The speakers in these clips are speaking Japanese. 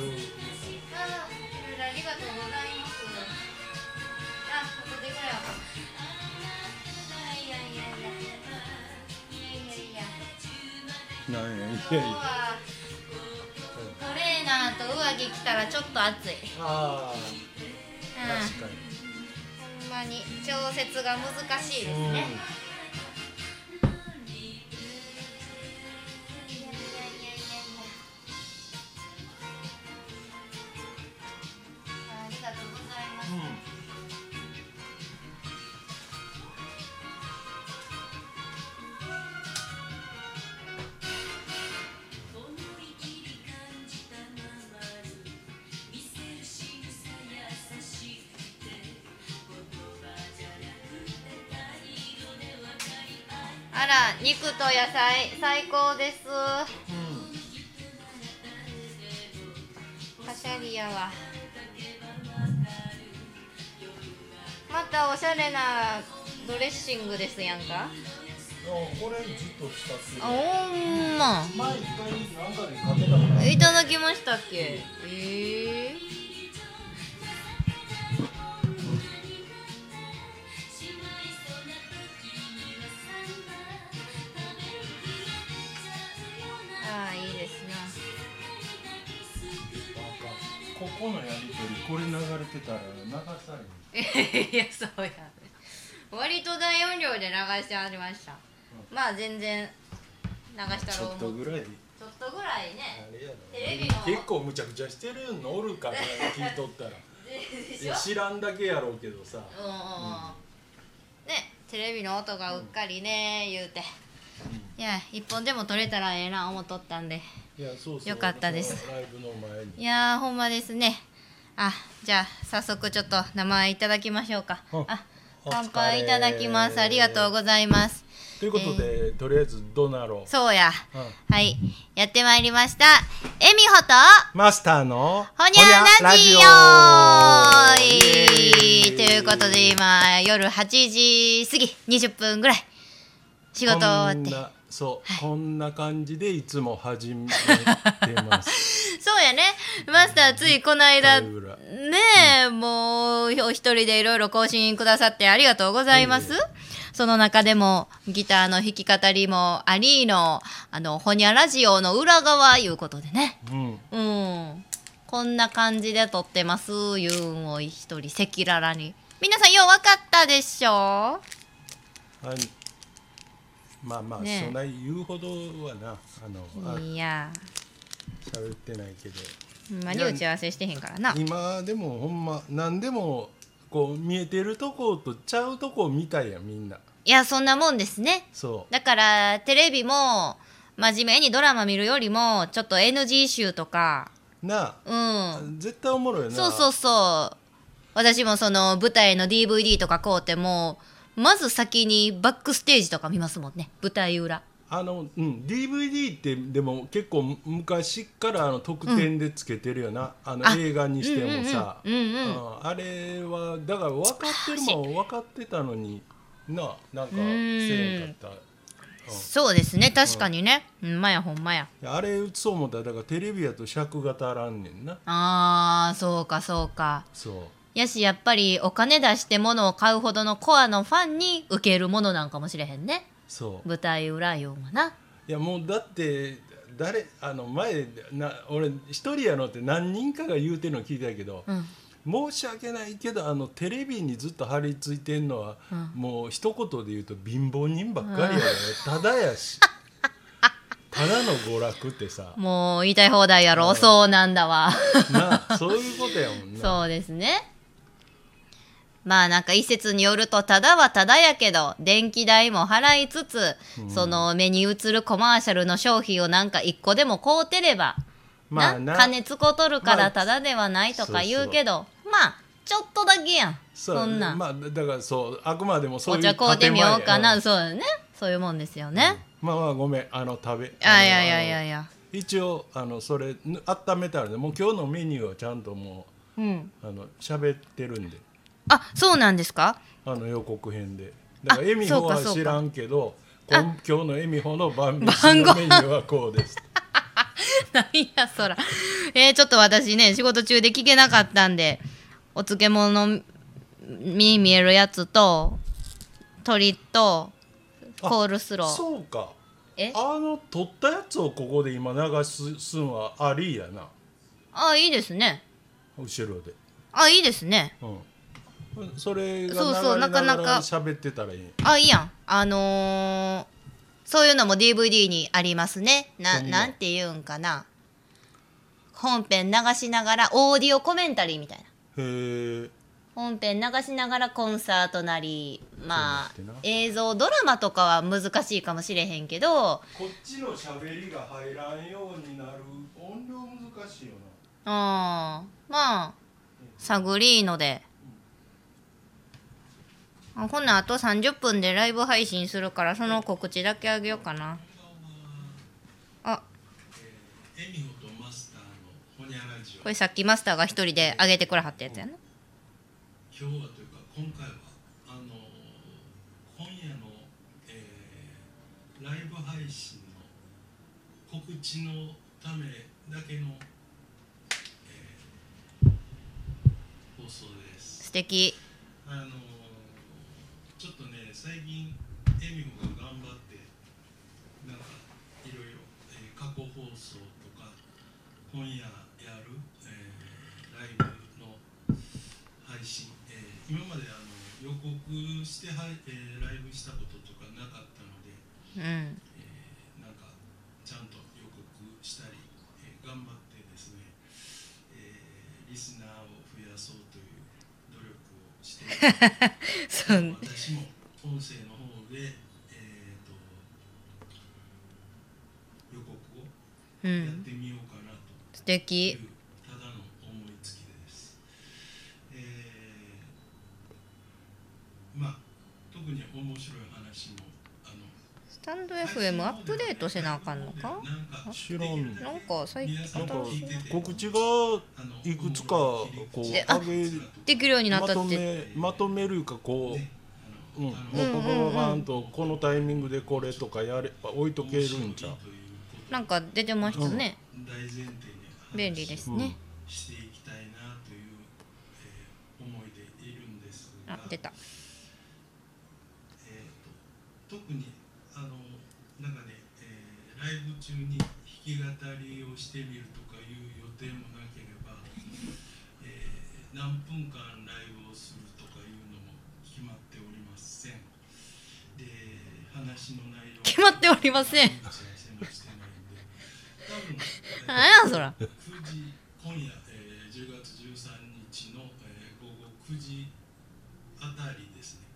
そうあーいろいろありがとうございますあここでぐらいはいやいやいやいやいや。いやいやなんやい今日はトレーナーと上着着たらちょっと暑い。ああうん。確かにほんまに調節が難しいですうんあら、肉と野菜最高です。パシャリやわ。またおしゃれなドレッシングですやんか。これずっと使ってあ、ほんま。前一回なんかでかけたのいただきましたっけ。ええあここのやりとりこれ流れてたら流されへん。いやそうや割と大音量で流してありました、まあ全然流したちょっとぐらいで。ちょっとぐらいね。あれやテレビのな結構むちゃくちゃしてるのおるから聞いとったら。いや知らんだけやろうけどさ。うんうんうん。ねテレビの音がうっかりね言うて。いや一本でも撮れたらええな思っとったんでよかったです。いやーほんまですね。あじゃあ早速ちょっと名前いただきましょうか。うんあ乾杯いただきます。ありがとうございます。ということで、とりあえずどうなろう、そうや。うん。はい。やってまいりました。えみほとマスターのほにゃラジオ。ということで今夜8時過ぎ20分ぐらい。仕事終わってそう、こんな感じでいつも始めてます。そうやね。マスターついこの間ね舞裏え、もうお一人でいろいろ更新くださってありがとうございます、いえいその中でもギターの弾き語りもありのあのほにゃラジオの裏側いうことでね。うん。うん。こんな感じで撮ってます。いうんを一人赤裸々に。皆さんよう分かったでしょあまあまあ、ね。えそんな言うほどはなあのあいや。喋ってないけど。まに打ち合わせしてへんからな。今でもほんま何でもこう見えてるとことちゃうとこ見たいやんみんな。いやそんなもんですね。そだからテレビも真面目にドラマ見るよりもちょっと NG 集とか。うなうあ、ん。絶対おもろいよな。そうそうそう。私もその舞台の DVD とか買うてもまず先にバックステージとか見ますもんね。舞台裏。あの、うん、DVD ってでも結構昔からあの特典でつけてるよな、あのあ映画にしてもさ、うんうんうんうん。うん。うんあれはだから分かってるもん分かってたのにな。なんかせえへんかった、うん。そうですね。確かにね、ほん。まやほんまやあれ映そう思ったらだからテレビやと尺が足らんねんな。あーそうかそうか。そうやしやっぱりお金出して物を買うほどのコアのファンに受けるものなんかもしれへんね。そう。舞台裏いうのはな。いやもうだって誰あの前な俺一人やのって何人かが言うてるの聞いたけど、うん。申し訳ないけどあのテレビにずっと張り付いてんのは、もう一言で言うと貧乏人ばっかりやね、ただやし。ただの娯楽ってさ。もう言いたい放題やろ、そうなんだわ。なあそういうことやもんな。そうですねまあなんか一説によるとただはただやけど電気代も払いつつ、その目に映るコマーシャルの商品をなんか一個でも買うてれば、まあな。な金つこ取るかまあらただではないとか言うけど、まあちょっとだけやんそんな。ん、まあだからそうあくまでもそういうお茶買うてみようかな、建前そうよね。そういうもんですよね、まあまあごめんあの食べあいやいやあのいや。いや一応あのそれぬ温めたらねもう今日のメニューはちゃんともうん。うあの喋ってるんであそうなんですか？あの予告編で。だからあエミホは知らんけどあ今今日のエミホの晩飯のメニューはこうです。なんやそら。えー、ちょっと私ね仕事中で聞けなかったんでお漬物に見えるやつと鶏とコールスロー。そうか。え？あの取ったやつをここで今流すすんはありやな。あいいですね。後ろで。あいいですね。うんそれがそうそう流れなかなか。ら喋ってたらいい。あいいやん。あのー、そういうのも DVD にありますね。なななんて言うんかな。本編流しながらオーディオコメンタリーみたいな。へえ本編流しながらコンサートなりまあ映像ドラマとかは難しいかもしれへんけどこっちの喋りが入らんようになる。音量難しいよあーまあ探りーのであほんならあと30分でライブ配信するからその告知だけあげようかな。あ。これさっきマスターが一人で上げてくれはったやつやな。今日はというか今回はあの今夜の、えーライブ配信の告知のためだけの、えー放送です。素敵。あのちょっとね最近エミホが頑張ってなんかいろいろ、えー過去放送とか今夜やる、えーライブの配信、えー今まであの予告しては、えーライブしたこととかなかったので、うん。えーなんかちゃんと予告したり、えー頑張ってですね、えーリスナーを増やそうという そう私も音声の方で、えー、と予告をやっうんてみようかな素という、敵ただの思いつきです。えーまあ特に面白いタンド FM アップデートせなあかんのか？なんか知らんなんか最近なんか新しい。告知がいくつかこうであ上げできるようになっまとたって。めまとめるかこう、うん、もううんパパパパンとこのタイミングでこれとかやれば置いとけるんちゃう？なんか出てましたね。大前提に便利ですね。していきたいなという、えー思いでいるんですが。あ出た。えーと特にあのなんかね、えーライブ中に弾き語りをしてみるとかいう予定もなければ、えー何分間ライブをするとかいうのも決まっておりません。で話の内容決まっておりません。打ち合わせもしてないんで多分なんやそら。9時今夜、えー10月13日の、えー午後9時あたりですね。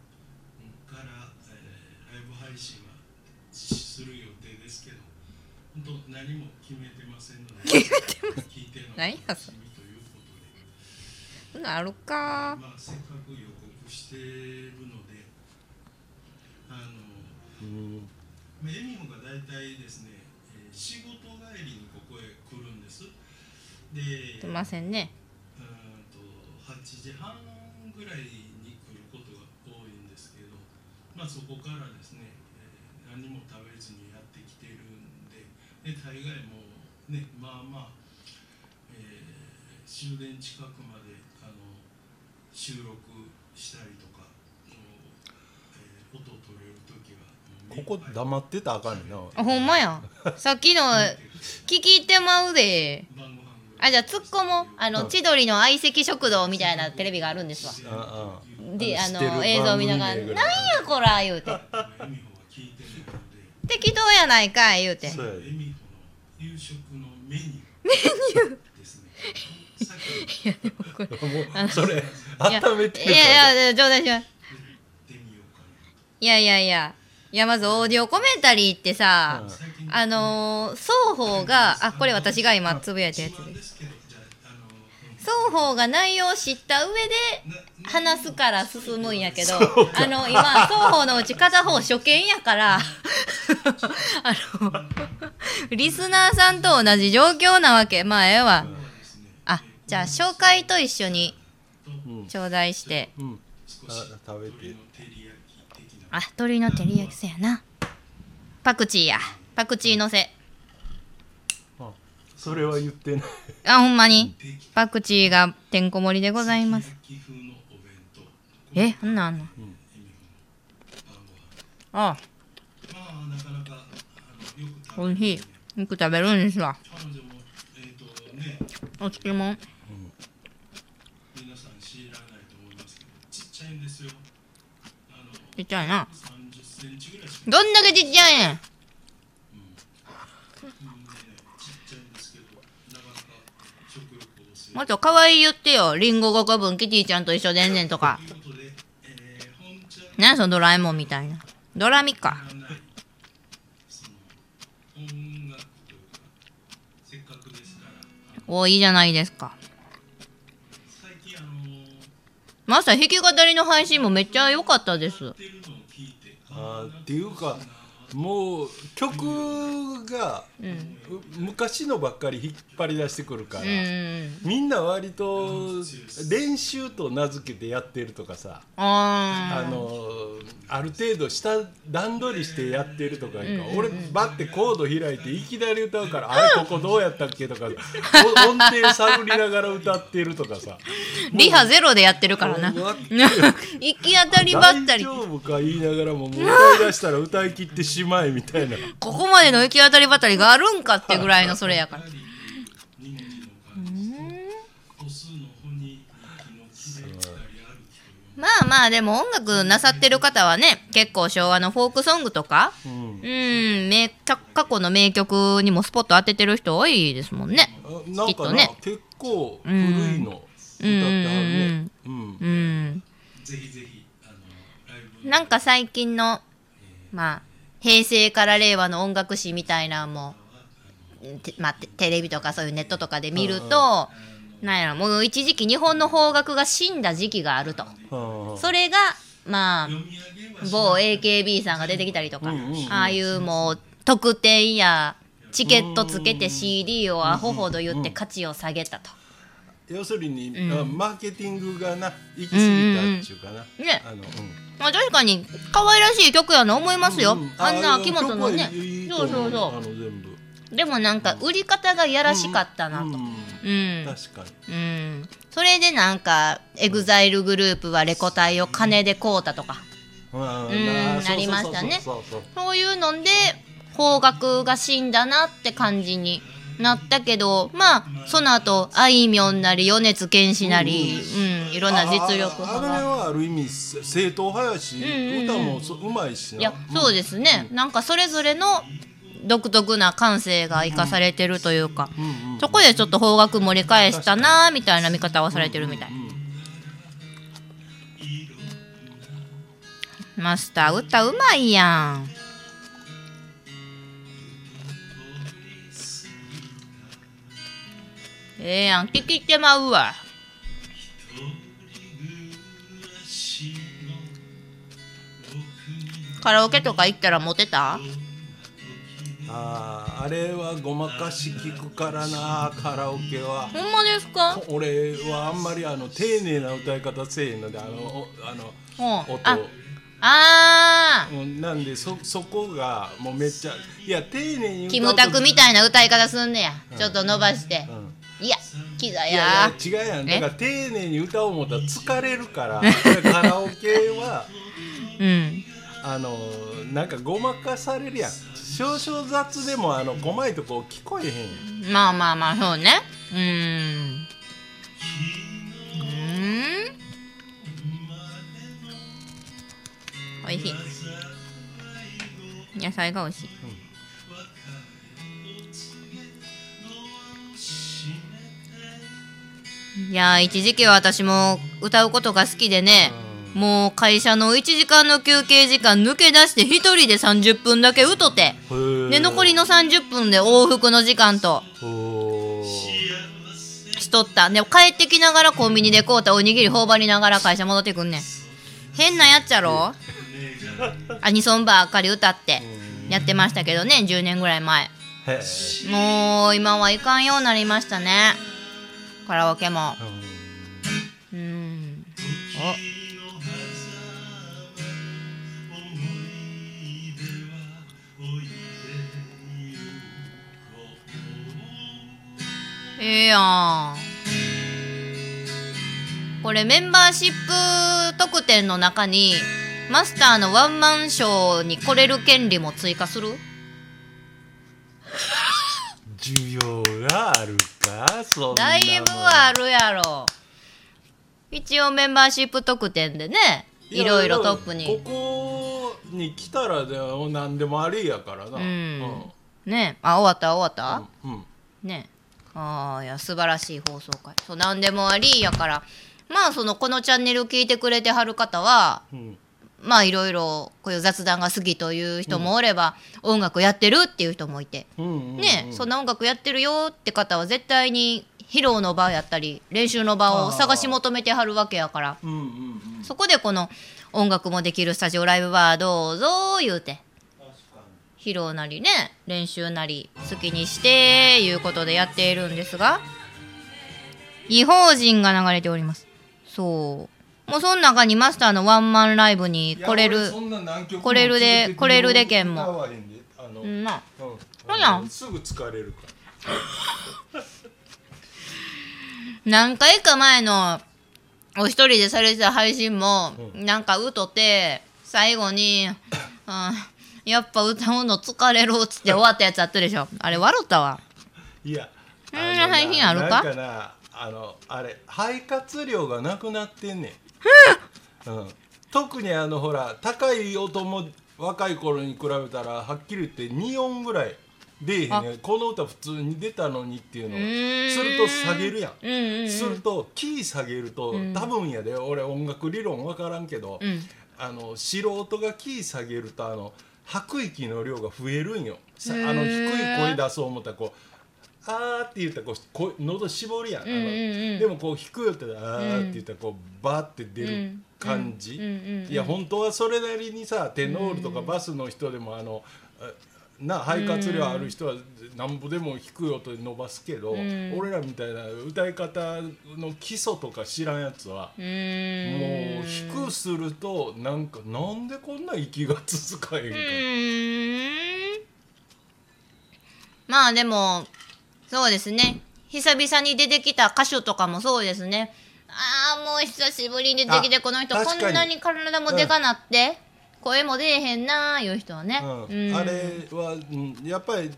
うんから、えーライブ配信はする予定ですけど本当何も決めてませんので決めてま聞いての何やそれ。楽しみということで。あるか。まあせっかく予告してるのであのうん。まあエミホが大体ですね、えー仕事帰りにここへ来るんです。で出ませんね。うーんと8時半ぐらいに来ることが多いんですけど、まあ、そこからですね、えー何も食べずにやってきてるんで。で大概もうねまあまあ、えー終電近くまであの収録したりとかえー音取れる時はここ黙ってたらあかんねんなあほんまや。さっきの聞き入ってまうで。あじゃあツッコもあの千鳥の相席食堂みたいなテレビがあるんですわ。であの映像見ながら「なんやこら」言うてエミホは聞いてないので。「適当やないかい」言うてそうや。夕食のメニュー。メニュー。ですね。さっきやでもこれ。もうそれいや温めていやいや冗談しまいやいやいやいやまずオーディオコメンタリーってさ、な。最近あのー双方があこれ私が今つぶやいたやつでです双方が内容を知った上でな話すから進むんやけどあの今双方のうち片方初見やから あのリスナーさんと同じ状況なわけ。まあええわ。あじゃあ紹介と一緒にうん。頂戴して。うん。少し。あ食べてあ鶏の照り焼き的な鶏の照り焼きそやな。パクチーや。パクチーのせ。あそれは言ってない。あほんまに？パクチーがてんこ盛りでございます。えあんなんあんの？晩ご飯あ。まあおいしい。よく食べるんですわ。お漬物皆さんちっちゃいんですよ。あのちっちゃいな。30センチぐらいしか。どんだけちっちゃいねんうんねちっちゃいんですけどなかなか食欲旺盛もっと可愛い言ってよ。リンゴ5個分キティちゃんと一緒でんねんとか。ということで、えー、本ちゃん何そのドラえもんみたいな。ドラミか。がないその音楽というかせっかくですからあのおいいじゃないですか。最近あのマスター弾き語りの配信もめっちゃ良かったです。やってるのを聞いてあっていうかもう曲が、う昔のばっかり引っ張り出してくるから、うん。みんな割と練習と名付けてやってるとかさああのある程度下段取りしてやってるとか俺バッてコード開いていきなり歌うから、あれここどうやったっけとかお音程探りながら歌ってるとかさ。ーリハゼロでやってるからな。行き当たりばったり。大丈夫か言いながらももう歌い出したら歌い切ってしまえみたいな。ここまでの行き当たりばったりがあるんかってぐらいのそれやから。まあまあでも音楽なさってる方はね結構昭和のフォークソングとかうん。うん名過過去の名曲にもスポット当ててる人多いですもんね。あなんかな、きっとね。結構古いの。歌ってはるね。うん。うん。ぜひぜひあのライブなんか最近のまあ平成から令和の音楽史みたいなのもてまあ、テテレビとかそういうネットとかで見ると、なんやろもう一時期日本の邦楽が死んだ時期があると。はあそれがまあ某 AKB さんが出てきたりとか、うんうんうんああいうもう特典やチケットつけて CD をアホほど売って価値を下げたと。要するに、あマーケティングがな行き過ぎたっていうかな、ねあの、うんまあ、確かに可愛らしい曲やな思いますよ、うんあんな秋元のね。そう思そうそうでもなんか売り方がやらしかったなと。うん。うん、確かに。うん、それでなんかエグザイルグループはレコ大を金で買うたとか。うん。んなりましたね。そういうので邦楽が死んだなって感じになったけどまあその後あいみょんなり米津玄師なり、うん、いろんな実力。あああれ派が。はある意味正統派やし、歌もそうまいしな。いやそうですね、なんかそれぞれの独特な感性が生かされてるというか、そこでちょっと方角盛り返したなみたいな見方をされてるみたい、マスター歌うまいやんええやん聞きてまうわ。カラオケとか行ったらモテた？あーあれはごまかし聞くからなカラオケは。ほんまですか？俺はあんまりあの丁寧な歌い方せえへんのであのおあのうん。音。ああうんなんでそそこがもうめっちゃいや丁寧にーキムタクみたいいな歌い方すんねや、ちょっと伸ばして、うんいやキザいやや。いや違うやん。え？だから丁寧に歌おう思ったら疲れるから。カラオケはうん。あのなんかごまかされるやん。少々雑でもあの細いとこ聞こえへんまあまあまあそうね。うーん。うーん。おいしい。野菜がおいしい、いやー一時期は私も歌うことが好きでね、もう会社の1時間の休憩時間抜け出して一人で30分だけうとてで残りの30分で往復の時間としとった。で帰ってきながらコンビニで買うたおにぎり頬張りながら会社戻ってくんねん。変なやっちゃろ？アニソンばっかり歌ってやってましたけどね10年ぐらい前。へもう今はいかんようになりましたねカラオケも。うん。おええやん。これメンバーシップ特典の中にマスターのワンマンショーに来れる権利も追加する？需要がある。だいぶあるやろ。一応メンバーシップ特典でねいろいろトップに。ここに来たらでも何でもありやからな。うん。ね。あ終わった終わった、うんうん。ね。ああいや素晴らしい放送回そう何でもありやから。まあそのこのチャンネル聞いてくれてはる方はうんまあいろいろこういう雑談が好きという人もおれば、音楽やってるっていう人もいて。うんうんうんね、そんな音楽やってるよって方は絶対に披露の場やったり練習の場を探し求めてはるわけやから。うんうんうん。そこでこの音楽もできるスタジオライブバーどうぞ言うて。披露なりね練習なり好きにしていうことでやっているんですが違法人が流れております。そうもうその中にマスターのワンマンライブに来れる来れるで来れるでけんも。うんまあ。うんそうやんすぐ疲れるから。何回か前のお一人でされてた配信も、なんか歌って最後に、うん、やっぱ歌うの疲れるっつって終わったやつあったでしょ。あれ笑ったわ。いやうんな配信あるか？なんかなあのあれ肺活量がなくなってんねん、うん、特にあのほら高い音も若い頃に比べたらはっきり言って2音ぐらい出えへんねん。この歌普通に出たのにっていうのうーん。すると下げるやん。うんうんうん。するとキー下げると、多分やで。俺音楽理論分からんけど、うん。あの素人がキー下げるとあの吐く息の量が増えるんよ。さあの低い声出そう思ったらこう「あー」って言ったらこう声喉絞るやん,、あのうんうん。うんでもこう低い音で「あー」って言ったらこうバーって出る感じ、うんうんうんうん。いや本当はそれなりにさテノールとかバスの人でもあの、あな肺活量ある人はなんぼでも低い音で伸ばすけど、ん。俺らみたいな歌い方の基礎とか知らんやつは。うーんもう低くするとなんかなんでこんな息が続かへんか、うーん。まあでもそうですね。久々に出てきた歌手とかもそうですね。ああもう久しぶりに出てきてあこの人こんなに体もでかなって、声も出えへんなーいう人はね、うん。うん。あれは、うん、やっぱり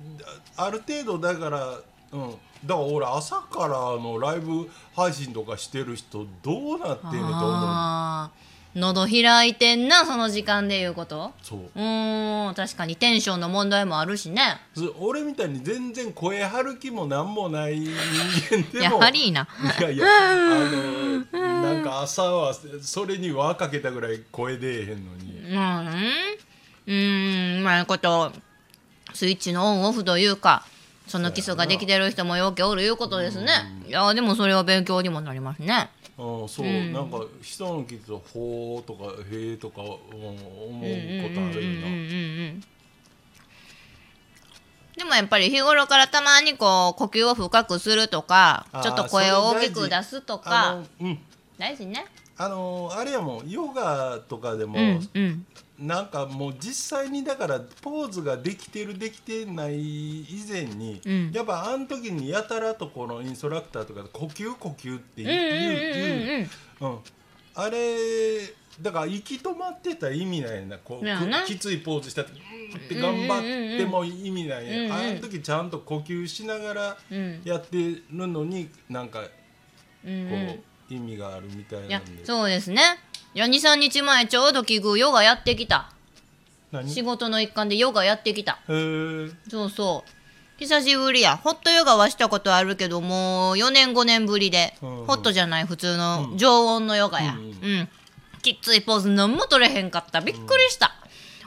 ある程度だから、うん、だから俺朝からのライブ配信とかしてる人どうなってんねんと思う喉開いてんなその時間でいうこと？そう。うーん確かにテンションの問題もあるしね。ず俺みたいに全然声張る気もなんもない人間でやもはりいいな。いやいやあのなんか朝はそれに輪かけたぐらい声出えへんのに。うんうーんうまいことスイッチのオンオフというかその基礎ができてる人もようけおるいうことですね。いやでもそれは勉強にもなりますねうん、そう、うん。なんか人の聞くと「ほー」とか「へー」とかうん思うことあるよな。うんでもやっぱり日頃からたまにこう呼吸を深くするとかちょっと声を大きく出すとあかのうん大事ねあのあれやもんヨガとかでも、うんうん。なんかもう実際にだからポーズができてるできてない以前に、うん。やっぱあの時にやたらとこのインストラクターとかで呼吸呼吸って言う,、言ううん、あれだから息止まってたら意味ないな。こうきついポーズしたって頑張っても意味ない、うんうんあの時ちゃんと呼吸しながらうん。やってるのになんかこう、意味があるみたいいやなんで。そうですね。いや23日前ちょうど奇遇ヨガやってきた。何？仕事の一環でヨガやってきた。そうそう。久しぶりや。ホットヨガはしたことあるけどもう4年5年ぶりで、うんうん。ホットじゃない普通の常温のヨガや。ううんん、きっついポーズ何も取れへんかった。びっくりした、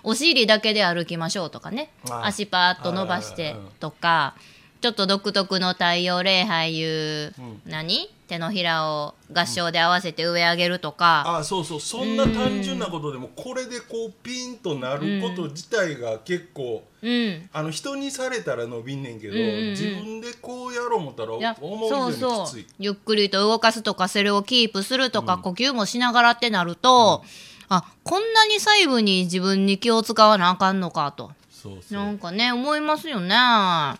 お尻だけで歩きましょうとかね。あ足パーッと伸ばしてとか。ちょっと独特の太陽礼拝いう、うん。何？手のひらを合唱で合わせて上上げるとか、あそうそう。そんな単純なことでもこれでこうピンとなること自体が結構、うん。あの人にされたら伸びんねんけど、うんうん。うん自分でこうやろう思ったら思うそうそう。ゆっくりと動かすとかそれをキープするとか、呼吸もしながらってなると、あこんなに細部に自分に気を使わなあかんのかと。そうなんかね思いますよね。あ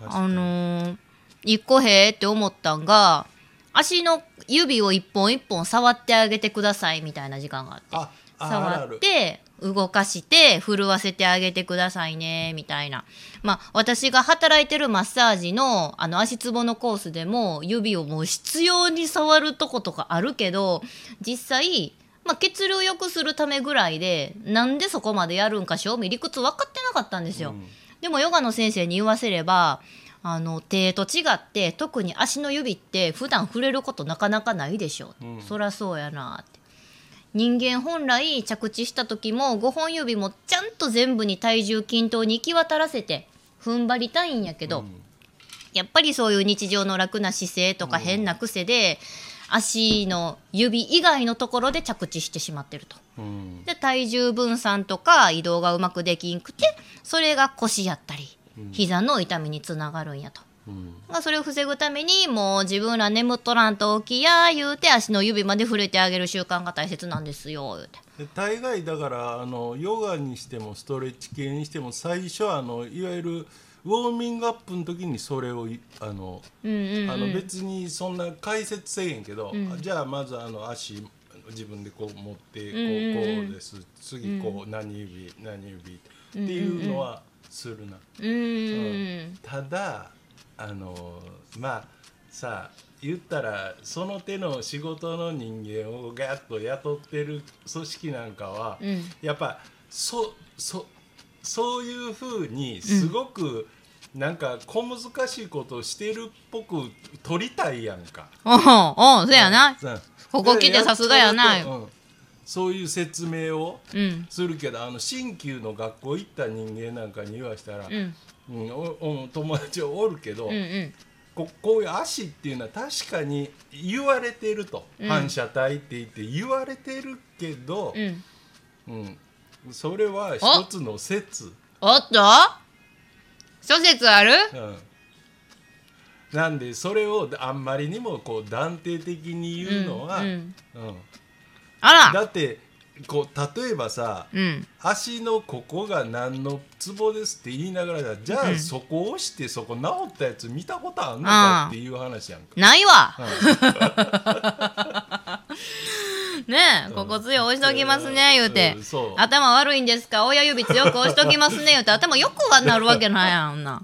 のー一個へーって思ったんが足の指を一本一本触ってあげてくださいみたいな時間があって。触って動かして震わせてあげてくださいねみたいな。まあ私が働いてるマッサージのあの足つぼのコースでも指をもう必要に触るとことかあるけど実際、まあ、血流良くするためぐらいでなんでそこまでやるんか正味理屈分かってなかったんですよ。うん。でもヨガの先生に言わせればあの手と違って特に足の指って普段触れることなかなかないでしょ、う。ん。そらそうやなって。人間本来着地した時も5本指もちゃんと全部に体重均等に行き渡らせて踏ん張りたいんやけど、うん。やっぱりそういう日常の楽な姿勢とか変な癖で、足の指以外のところで着地してしまってると。うん。で体重分散とか移動がうまくできんくてそれが腰やったり膝の痛みにつながるんやと。うん。まあそれを防ぐためにもう自分ら眠っとらんと起きや言うて足の指まで触れてあげる習慣が大切なんですよ言うて。で大概だからあのヨガにしてもストレッチ系にしても最初はあのいわゆるウォーミングアップの時にそれをいあの、うんうんうん、あの別にそんな解説せえへんけど、うん。じゃあまずあの足自分でこう持ってこう,、こうです。次こう何指何指っていうのはするな。うーんただあのまあさあ言ったらその手の仕事の人間をガッと雇ってる組織なんかは、うん。やっぱそそそういうふうにすごく、なんか小難しいことをしてるっぽく取りたいやんか。おうおうそやな。うん。ここ来てさすがやな。でやそういう説明をうん。するけどあの新旧の学校行った人間なんかに言わしたら、うん。うんおお友達はおるけど、うんうん。ここういう足っていうのは確かに言われてると、うん。反射体って言って言われてるけど、うん。うん。それは一つの説、おっと諸説ある？うん、なんでそれをあんまりにもこう断定的に言うのは、うんあらだってこう例えばさうん。足のここが何のツボですって言いながらじゃあそこを押してそこ治ったやつ見たことあんのかっていう話やんか。ないわうん ねえ、ここ強い押しときますね、言うてうんそう。頭悪いんですか？親指強く押しときますね、言うて。頭よくはなるわけないやん、ほんな。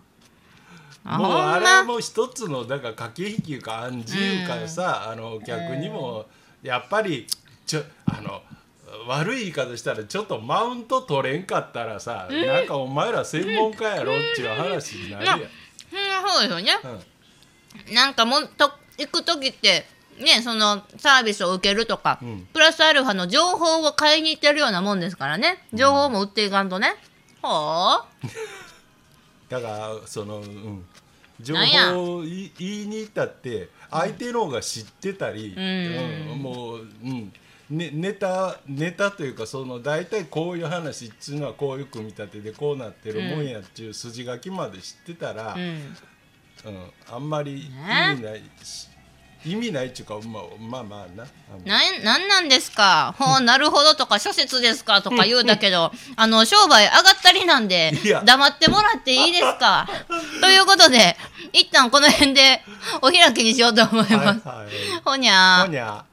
あもうほんあれまも一つのだから駆け引きか暗示かさ、あの逆にもやっぱりちょあの悪い言い方したらちょっとマウント取れんかったらさ、なんかお前ら専門家やろっていう話になるやん。うん。そうですよね。うんなんかもっと行く時ってねそのサービスを受けるとか、うん。プラスアルファの情報を買いに行ってるようなもんですからね。情報も売っていかんとね、ほだからその、うん、情報を言い言いに行ったって相手の方が知ってたり、うん。うんもう、うんね、ネタネタというかその大体こういう話っつうのはこういう組み立てでこうなってるもんやっていう筋書きまで知ってたら、う、うん、うんあんまり意ね味ないし、意味ないっていうか、まあ、まあまあな。なんなんなんですか？ほうなるほどとか諸説ですかとか言うだけどあの商売上がったりなんで黙ってもらっていいですか？ということで一旦この辺でお開きにしようと思います、はいはい。ほにゃー。ほにゃ。